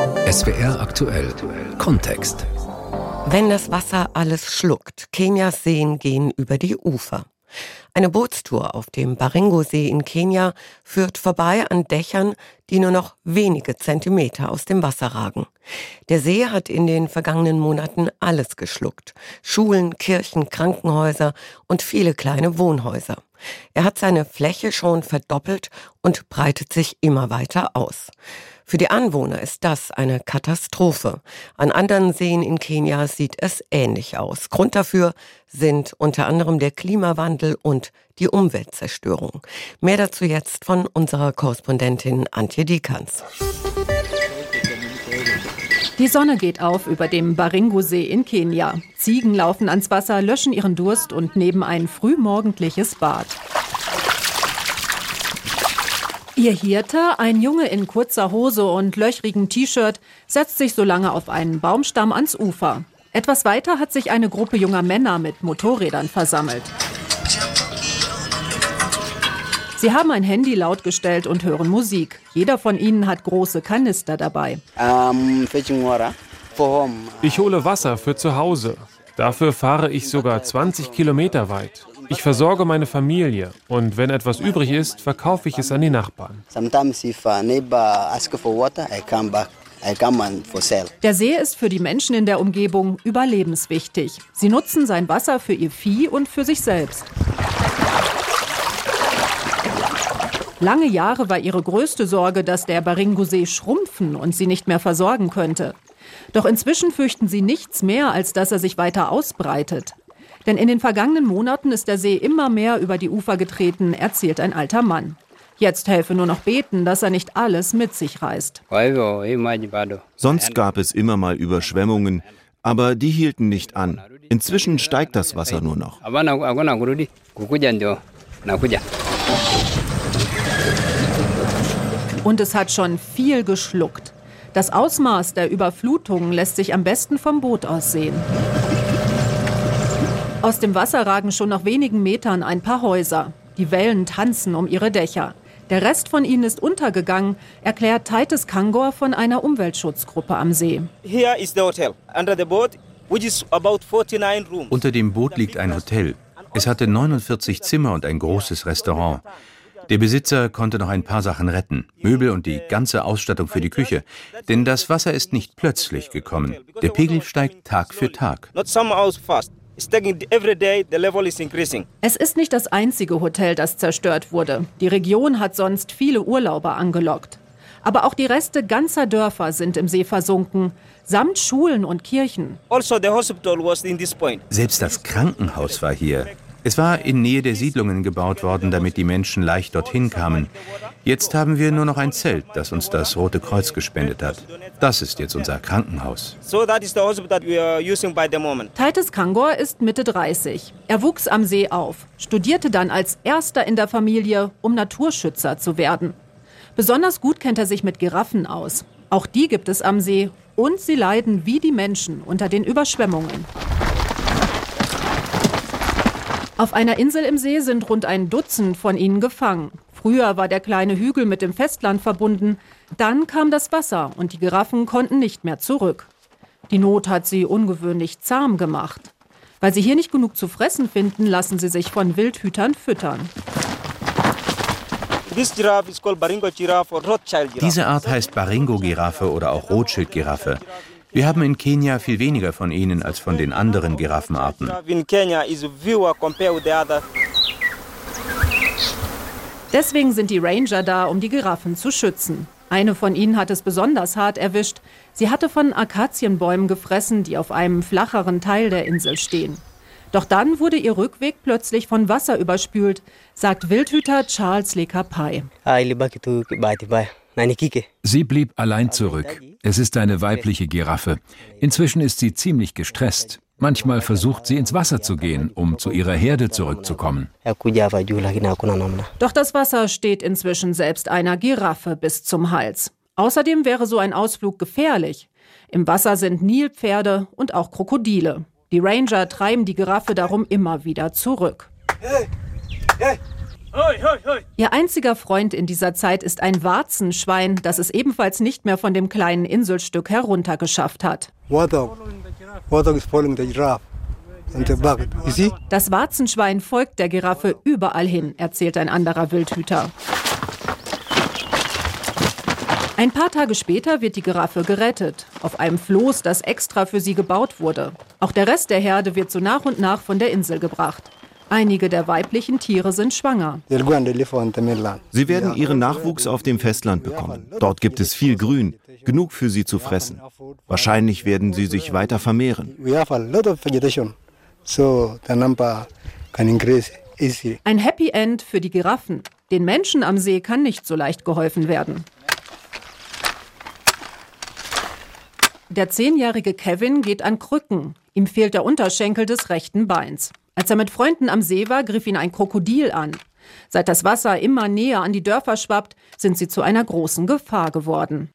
SWR aktuell Kontext. Wenn das Wasser alles schluckt, Kenias Seen gehen über die Ufer. Eine Bootstour auf dem Baringo-See in Kenia führt vorbei an Dächern, die nur noch wenige Zentimeter aus dem Wasser ragen. Der See hat in den vergangenen Monaten alles geschluckt. Schulen, Kirchen, Krankenhäuser und viele kleine Wohnhäuser. Er hat seine Fläche schon verdoppelt und breitet sich immer weiter aus. Für die Anwohner ist das eine Katastrophe. An anderen Seen in Kenia sieht es ähnlich aus. Grund dafür sind unter anderem der Klimawandel und die Umweltzerstörung. Mehr dazu jetzt von unserer Korrespondentin Antje Dikans. Die Sonne geht auf über dem Baringo-See in Kenia. Ziegen laufen ans Wasser, löschen ihren Durst und nehmen ein frühmorgendliches Bad. Ihr Hirte, ein Junge in kurzer Hose und löchrigem T-Shirt, setzt sich so lange auf einen Baumstamm ans Ufer. Etwas weiter hat sich eine Gruppe junger Männer mit Motorrädern versammelt. Sie haben ein Handy lautgestellt und hören Musik. Jeder von ihnen hat große Kanister dabei. Ich hole Wasser für zu Hause. Dafür fahre ich sogar 20 Kilometer weit. Ich versorge meine Familie und wenn etwas übrig ist, verkaufe ich es an die Nachbarn. Der See ist für die Menschen in der Umgebung überlebenswichtig. Sie nutzen sein Wasser für ihr Vieh und für sich selbst. Lange Jahre war ihre größte Sorge, dass der Baringo-See schrumpfen und sie nicht mehr versorgen könnte. Doch inzwischen fürchten sie nichts mehr, als dass er sich weiter ausbreitet. Denn in den vergangenen Monaten ist der See immer mehr über die Ufer getreten, erzählt ein alter Mann. Jetzt helfe nur noch beten, dass er nicht alles mit sich reißt. Sonst gab es immer mal Überschwemmungen, aber die hielten nicht an. Inzwischen steigt das Wasser nur noch. Und es hat schon viel geschluckt. Das Ausmaß der Überflutungen lässt sich am besten vom Boot aus sehen. Aus dem Wasser ragen schon nach wenigen Metern ein paar Häuser. Die Wellen tanzen um ihre Dächer. Der Rest von ihnen ist untergegangen, erklärt Titus Kangor von einer Umweltschutzgruppe am See. Unter dem Boot liegt ein Hotel. Es hatte 49 Zimmer und ein großes Restaurant. Der Besitzer konnte noch ein paar Sachen retten, Möbel und die ganze Ausstattung für die Küche. Denn das Wasser ist nicht plötzlich gekommen. Der Pegel steigt Tag für Tag. Es ist nicht das einzige Hotel, das zerstört wurde. Die Region hat sonst viele Urlauber angelockt. Aber auch die Reste ganzer Dörfer sind im See versunken, samt Schulen und Kirchen. Also Selbst das Krankenhaus war hier. Es war in Nähe der Siedlungen gebaut worden, damit die Menschen leicht dorthin kamen. Jetzt haben wir nur noch ein Zelt, das uns das Rote Kreuz gespendet hat. Das ist jetzt unser Krankenhaus. Titus Kangor ist Mitte 30. Er wuchs am See auf, studierte dann als erster in der Familie, um Naturschützer zu werden. Besonders gut kennt er sich mit Giraffen aus. Auch die gibt es am See und sie leiden wie die Menschen unter den Überschwemmungen. Auf einer Insel im See sind rund ein Dutzend von ihnen gefangen. Früher war der kleine Hügel mit dem Festland verbunden. Dann kam das Wasser und die Giraffen konnten nicht mehr zurück. Die Not hat sie ungewöhnlich zahm gemacht. Weil sie hier nicht genug zu fressen finden, lassen sie sich von Wildhütern füttern. Diese Art heißt Baringo-Giraffe oder auch Rothschild-Giraffe. Wir haben in Kenia viel weniger von ihnen als von den anderen Giraffenarten. Deswegen sind die Ranger da, um die Giraffen zu schützen. Eine von ihnen hat es besonders hart erwischt. Sie hatte von Akazienbäumen gefressen, die auf einem flacheren Teil der Insel stehen. Doch dann wurde ihr Rückweg plötzlich von Wasser überspült, sagt Wildhüter Charles Lekapai. Sie blieb allein zurück. Es ist eine weibliche Giraffe. Inzwischen ist sie ziemlich gestresst. Manchmal versucht sie ins Wasser zu gehen, um zu ihrer Herde zurückzukommen. Doch das Wasser steht inzwischen selbst einer Giraffe bis zum Hals. Außerdem wäre so ein Ausflug gefährlich. Im Wasser sind Nilpferde und auch Krokodile. Die Ranger treiben die Giraffe darum immer wieder zurück. Ihr einziger Freund in dieser Zeit ist ein Warzenschwein, das es ebenfalls nicht mehr von dem kleinen Inselstück heruntergeschafft hat. Das Warzenschwein folgt der Giraffe überall hin, erzählt ein anderer Wildhüter. Ein paar Tage später wird die Giraffe gerettet, auf einem Floß, das extra für sie gebaut wurde. Auch der Rest der Herde wird so nach und nach von der Insel gebracht. Einige der weiblichen Tiere sind schwanger. Sie werden ihren Nachwuchs auf dem Festland bekommen. Dort gibt es viel Grün, genug für sie zu fressen. Wahrscheinlich werden sie sich weiter vermehren. Ein Happy End für die Giraffen. Den Menschen am See kann nicht so leicht geholfen werden. Der zehnjährige Kevin geht an Krücken. Ihm fehlt der Unterschenkel des rechten Beins. Als er mit Freunden am See war, griff ihn ein Krokodil an. Seit das Wasser immer näher an die Dörfer schwappt, sind sie zu einer großen Gefahr geworden.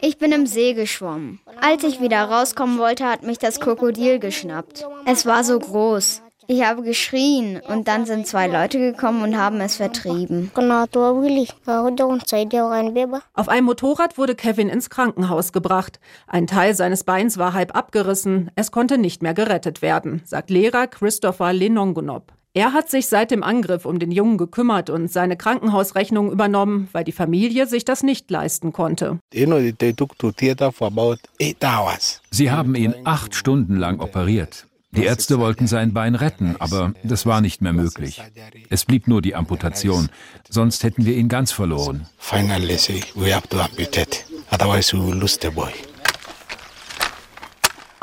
Ich bin im See geschwommen. Als ich wieder rauskommen wollte, hat mich das Krokodil geschnappt. Es war so groß. Ich habe geschrien und dann sind zwei Leute gekommen und haben es vertrieben. Auf einem Motorrad wurde Kevin ins Krankenhaus gebracht. Ein Teil seines Beins war halb abgerissen. Es konnte nicht mehr gerettet werden, sagt Lehrer Christopher Lenongonop. Er hat sich seit dem Angriff um den Jungen gekümmert und seine Krankenhausrechnung übernommen, weil die Familie sich das nicht leisten konnte. Sie haben ihn acht Stunden lang operiert. Die Ärzte wollten sein Bein retten, aber das war nicht mehr möglich. Es blieb nur die Amputation, sonst hätten wir ihn ganz verloren. Finally, we have to amputate, otherwise we will lose the boy.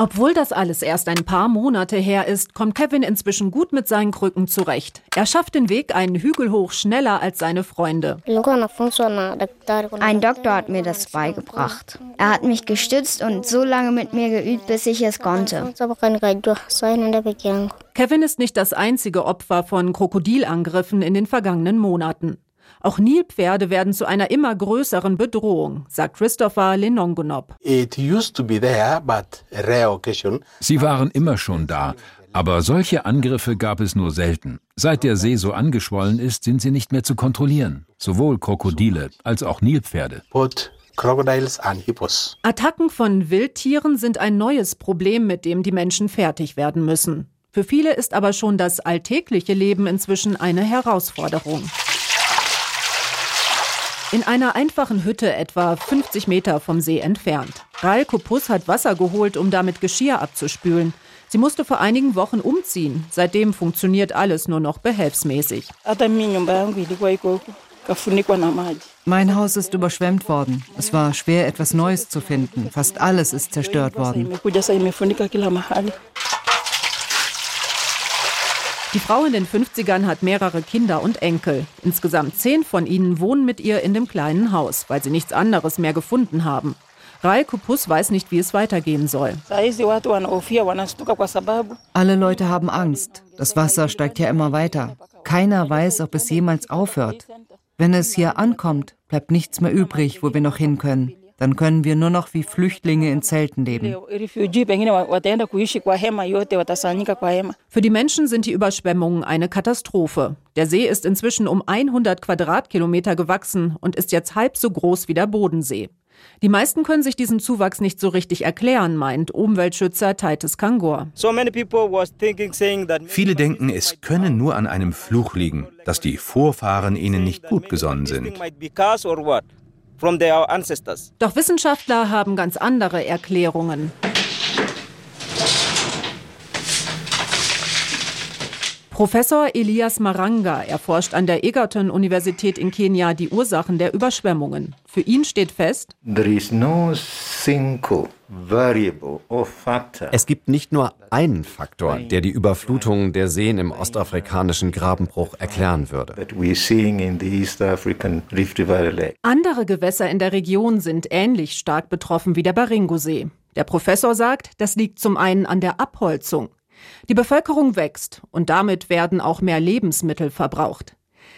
Obwohl das alles erst ein paar Monate her ist, kommt Kevin inzwischen gut mit seinen Krücken zurecht. Er schafft den Weg einen Hügel hoch schneller als seine Freunde. Ein Doktor hat mir das beigebracht. Er hat mich gestützt und so lange mit mir geübt, bis ich es konnte. Kevin ist nicht das einzige Opfer von Krokodilangriffen in den vergangenen Monaten. Auch Nilpferde werden zu einer immer größeren Bedrohung, sagt Christopher Lenongonop. Sie waren immer schon da, aber solche Angriffe gab es nur selten. Seit der See so angeschwollen ist, sind sie nicht mehr zu kontrollieren. Sowohl Krokodile als auch Nilpferde. Attacken von Wildtieren sind ein neues Problem, mit dem die Menschen fertig werden müssen. Für viele ist aber schon das alltägliche Leben inzwischen eine Herausforderung. In einer einfachen Hütte etwa 50 Meter vom See entfernt. Ral Kopus hat Wasser geholt, um damit Geschirr abzuspülen. Sie musste vor einigen Wochen umziehen. Seitdem funktioniert alles nur noch behelfsmäßig. Mein Haus ist überschwemmt worden. Es war schwer, etwas Neues zu finden. Fast alles ist zerstört worden. Die Frau in den 50ern hat mehrere Kinder und Enkel. Insgesamt zehn von ihnen wohnen mit ihr in dem kleinen Haus, weil sie nichts anderes mehr gefunden haben. Rai Kupus weiß nicht, wie es weitergehen soll. Alle Leute haben Angst. Das Wasser steigt ja immer weiter. Keiner weiß, ob es jemals aufhört. Wenn es hier ankommt, bleibt nichts mehr übrig, wo wir noch hin können. Dann können wir nur noch wie Flüchtlinge in Zelten leben. Für die Menschen sind die Überschwemmungen eine Katastrophe. Der See ist inzwischen um 100 Quadratkilometer gewachsen und ist jetzt halb so groß wie der Bodensee. Die meisten können sich diesen Zuwachs nicht so richtig erklären, meint Umweltschützer Titus Kangor. Viele denken, es könne nur an einem Fluch liegen, dass die Vorfahren ihnen nicht gut gesonnen sind. Doch Wissenschaftler haben ganz andere Erklärungen. Professor Elias Maranga erforscht an der Egerton-Universität in Kenia die Ursachen der Überschwemmungen. Für ihn steht fest, es gibt nicht nur einen Faktor, der die Überflutung der Seen im ostafrikanischen Grabenbruch erklären würde. Andere Gewässer in der Region sind ähnlich stark betroffen wie der Baringo-See. Der Professor sagt, das liegt zum einen an der Abholzung. Die Bevölkerung wächst und damit werden auch mehr Lebensmittel verbraucht.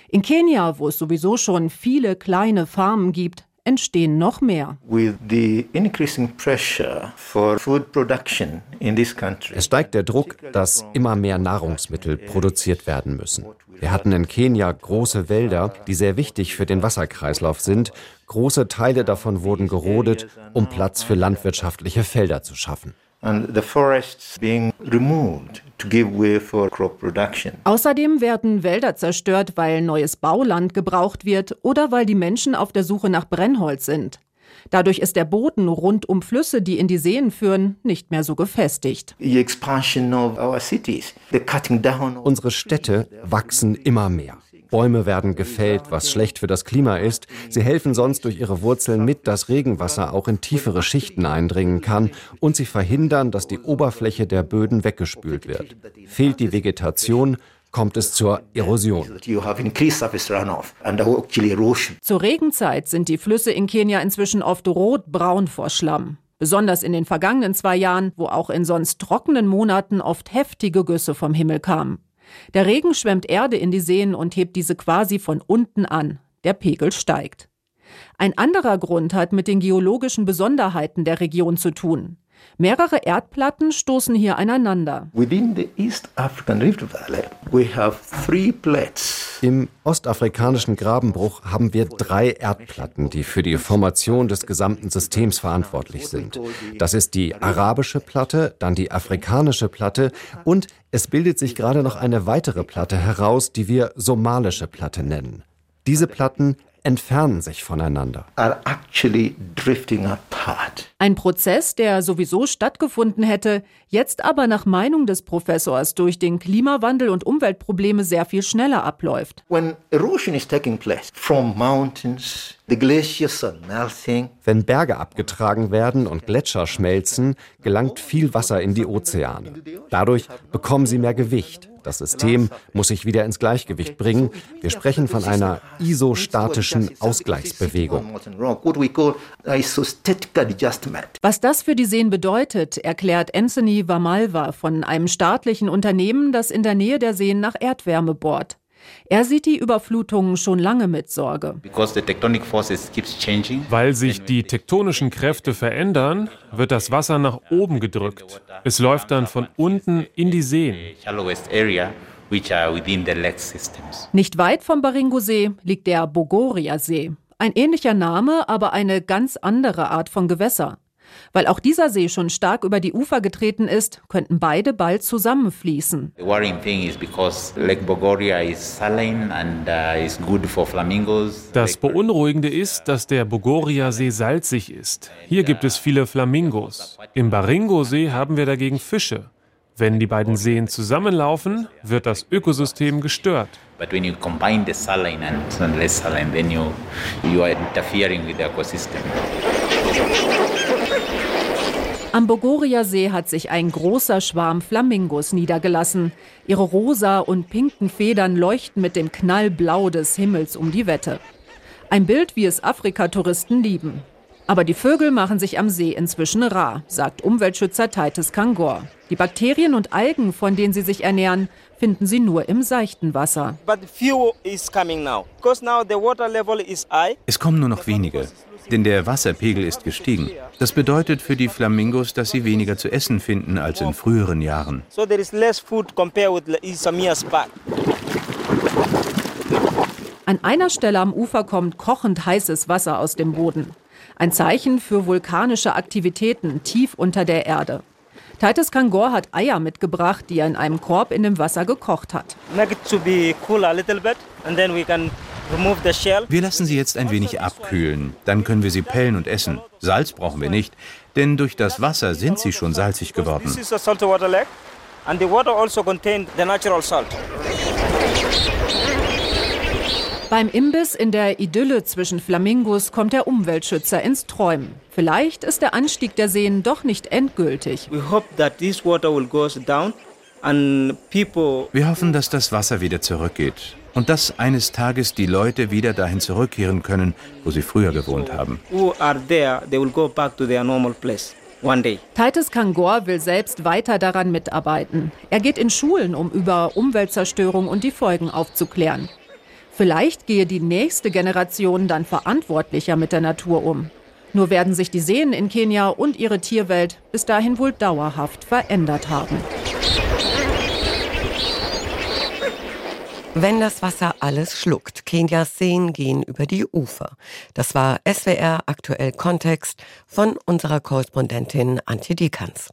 In Kenia, wo es sowieso schon viele kleine Farmen gibt, entstehen noch mehr. Es steigt der Druck, dass immer mehr Nahrungsmittel produziert werden müssen. Wir hatten in Kenia große Wälder, die sehr wichtig für den Wasserkreislauf sind. Große Teile davon wurden gerodet, um Platz für landwirtschaftliche Felder zu schaffen. Außerdem werden Wälder zerstört, weil neues Bauland gebraucht wird oder weil die Menschen auf der Suche nach Brennholz sind. Dadurch ist der Boden rund um Flüsse, die in die Seen führen, nicht mehr so gefestigt. Unsere Städte wachsen immer mehr. Bäume werden gefällt, was schlecht für das Klima ist. Sie helfen sonst durch ihre Wurzeln mit, dass Regenwasser auch in tiefere Schichten eindringen kann und sie verhindern, dass die Oberfläche der Böden weggespült wird. Fehlt die Vegetation, kommt es zur Erosion. Zur Regenzeit sind die Flüsse in Kenia inzwischen oft rot-braun vor Schlamm. Besonders in den vergangenen zwei Jahren, wo auch in sonst trockenen Monaten oft heftige Güsse vom Himmel kamen. Der Regen schwemmt Erde in die Seen und hebt diese quasi von unten an. Der Pegel steigt. Ein anderer Grund hat mit den geologischen Besonderheiten der Region zu tun. Mehrere Erdplatten stoßen hier aneinander. Im ostafrikanischen Grabenbruch haben wir drei Erdplatten, die für die Formation des gesamten Systems verantwortlich sind. Das ist die arabische Platte, dann die afrikanische Platte und es bildet sich gerade noch eine weitere Platte heraus, die wir somalische Platte nennen. Diese Platten entfernen sich voneinander. Ein Prozess, der sowieso stattgefunden hätte, jetzt aber nach Meinung des Professors durch den Klimawandel und Umweltprobleme sehr viel schneller abläuft. Wenn Berge abgetragen werden und Gletscher schmelzen, gelangt viel Wasser in die Ozeane. Dadurch bekommen sie mehr Gewicht. Das System muss sich wieder ins Gleichgewicht bringen. Wir sprechen von einer isostatischen Ausgleichsbewegung. Was das für die Seen bedeutet, erklärt Anthony Vamalva von einem staatlichen Unternehmen, das in der Nähe der Seen nach Erdwärme bohrt. Er sieht die Überflutungen schon lange mit Sorge. Weil sich die tektonischen Kräfte verändern, wird das Wasser nach oben gedrückt. Es läuft dann von unten in die Seen. Nicht weit vom Baringo-See liegt der Bogoria-See. Ein ähnlicher Name, aber eine ganz andere Art von Gewässer. Weil auch dieser See schon stark über die Ufer getreten ist, könnten beide bald zusammenfließen. Uh, das Beunruhigende ist, dass der Bogoria-See salzig ist. Hier gibt es viele Flamingos. Im Baringo-See haben wir dagegen Fische. Wenn die beiden Seen zusammenlaufen, wird das Ökosystem gestört. Am Bogoria-See hat sich ein großer Schwarm Flamingos niedergelassen. Ihre rosa und pinken Federn leuchten mit dem Knallblau des Himmels um die Wette. Ein Bild, wie es Afrikatouristen lieben. Aber die Vögel machen sich am See inzwischen rar, sagt Umweltschützer Titus Kangor. Die Bakterien und Algen, von denen sie sich ernähren, finden sie nur im seichten Wasser. Es kommen nur noch wenige denn der Wasserpegel ist gestiegen. Das bedeutet für die Flamingos, dass sie weniger zu essen finden als in früheren Jahren. An einer Stelle am Ufer kommt kochend heißes Wasser aus dem Boden. Ein Zeichen für vulkanische Aktivitäten tief unter der Erde. Titus Kangor hat Eier mitgebracht, die er in einem Korb in dem Wasser gekocht hat. Wir lassen sie jetzt ein wenig abkühlen. Dann können wir sie pellen und essen. Salz brauchen wir nicht, denn durch das Wasser sind sie schon salzig geworden. Also Beim Imbiss in der Idylle zwischen Flamingos kommt der Umweltschützer ins Träumen. Vielleicht ist der Anstieg der Seen doch nicht endgültig. Wir hoffen, dass das Wasser wieder zurückgeht und dass eines Tages die Leute wieder dahin zurückkehren können, wo sie früher gewohnt haben. Titus Kangor will selbst weiter daran mitarbeiten. Er geht in Schulen, um über Umweltzerstörung und die Folgen aufzuklären. Vielleicht gehe die nächste Generation dann verantwortlicher mit der Natur um. Nur werden sich die Seen in Kenia und ihre Tierwelt bis dahin wohl dauerhaft verändert haben. Wenn das Wasser alles schluckt, Kenias Seen gehen über die Ufer. Das war SWR aktuell Kontext von unserer Korrespondentin Antje Dikans.